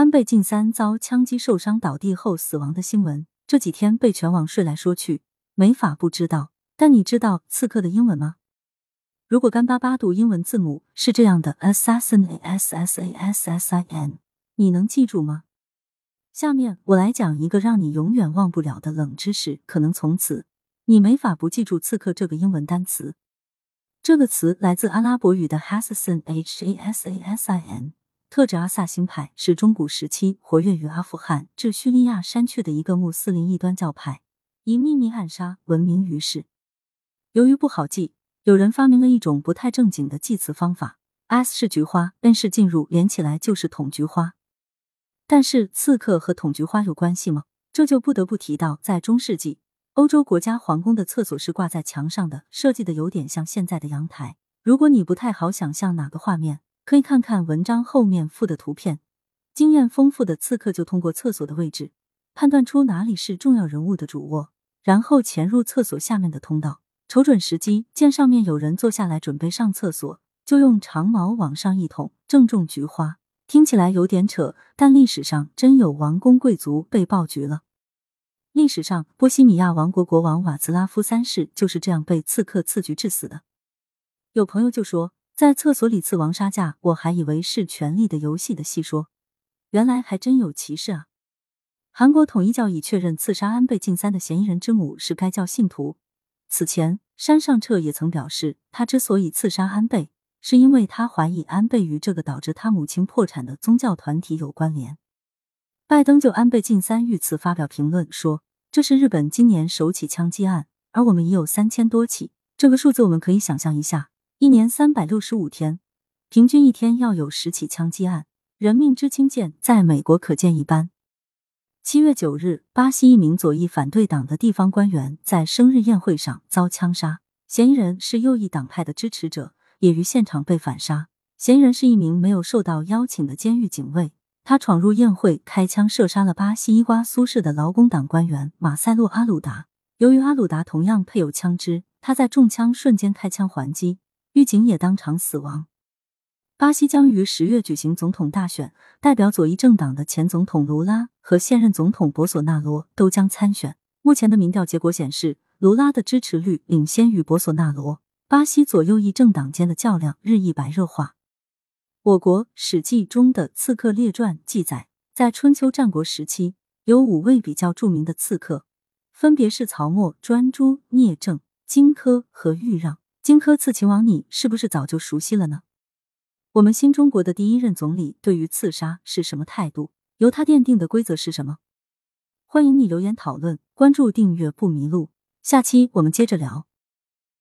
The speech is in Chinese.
安倍晋三遭枪击受伤倒地后死亡的新闻，这几天被全网说来说去，没法不知道。但你知道刺客的英文吗？如果干巴巴读英文字母是这样的：assassin a s s a s s i n，你能记住吗？下面我来讲一个让你永远忘不了的冷知识，可能从此你没法不记住刺客这个英文单词。这个词来自阿拉伯语的 Hassan h a s s i n 特指阿萨辛派，是中古时期活跃于阿富汗至叙利亚山区的一个穆斯林异端教派，以秘密暗杀闻名于世。由于不好记，有人发明了一种不太正经的记词方法：S 是菊花，N 是进入，连起来就是捅菊花。但是刺客和捅菊花有关系吗？这就不得不提到，在中世纪。欧洲国家皇宫的厕所是挂在墙上的，设计的有点像现在的阳台。如果你不太好想象哪个画面，可以看看文章后面附的图片。经验丰富的刺客就通过厕所的位置判断出哪里是重要人物的主卧，然后潜入厕所下面的通道，瞅准时机，见上面有人坐下来准备上厕所，就用长矛往上一捅，正中菊花。听起来有点扯，但历史上真有王公贵族被爆菊了。历史上，波西米亚王国国王瓦兹拉夫三世就是这样被刺客刺局致死的。有朋友就说，在厕所里刺王杀价，我还以为是《权力的游戏》的戏说，原来还真有歧视啊！韩国统一教已确认刺杀安倍晋三的嫌疑人之母是该教信徒。此前，山上彻也曾表示，他之所以刺杀安倍，是因为他怀疑安倍与这个导致他母亲破产的宗教团体有关联。拜登就安倍晋三遇刺发表评论说：“这是日本今年首起枪击案，而我们已有三千多起。这个数字我们可以想象一下，一年三百六十五天，平均一天要有十起枪击案，人命之轻贱在美国可见一斑。”七月九日，巴西一名左翼反对党的地方官员在生日宴会上遭枪杀，嫌疑人是右翼党派的支持者，也于现场被反杀。嫌疑人是一名没有受到邀请的监狱警卫。他闯入宴会，开枪射杀了巴西伊瓜苏市的劳工党官员马塞洛·阿鲁达。由于阿鲁达同样配有枪支，他在中枪瞬间开枪还击，狱警也当场死亡。巴西将于十月举行总统大选，代表左翼政党的前总统卢拉和现任总统博索纳罗都将参选。目前的民调结果显示，卢拉的支持率领先于博索纳罗。巴西左右翼政党间的较量日益白热化。我国《史记》中的《刺客列传》记载，在春秋战国时期，有五位比较著名的刺客，分别是曹沫、专诸、聂政、荆轲和豫让。荆轲刺秦王，你是不是早就熟悉了呢？我们新中国的第一任总理对于刺杀是什么态度？由他奠定的规则是什么？欢迎你留言讨论，关注订阅不迷路。下期我们接着聊。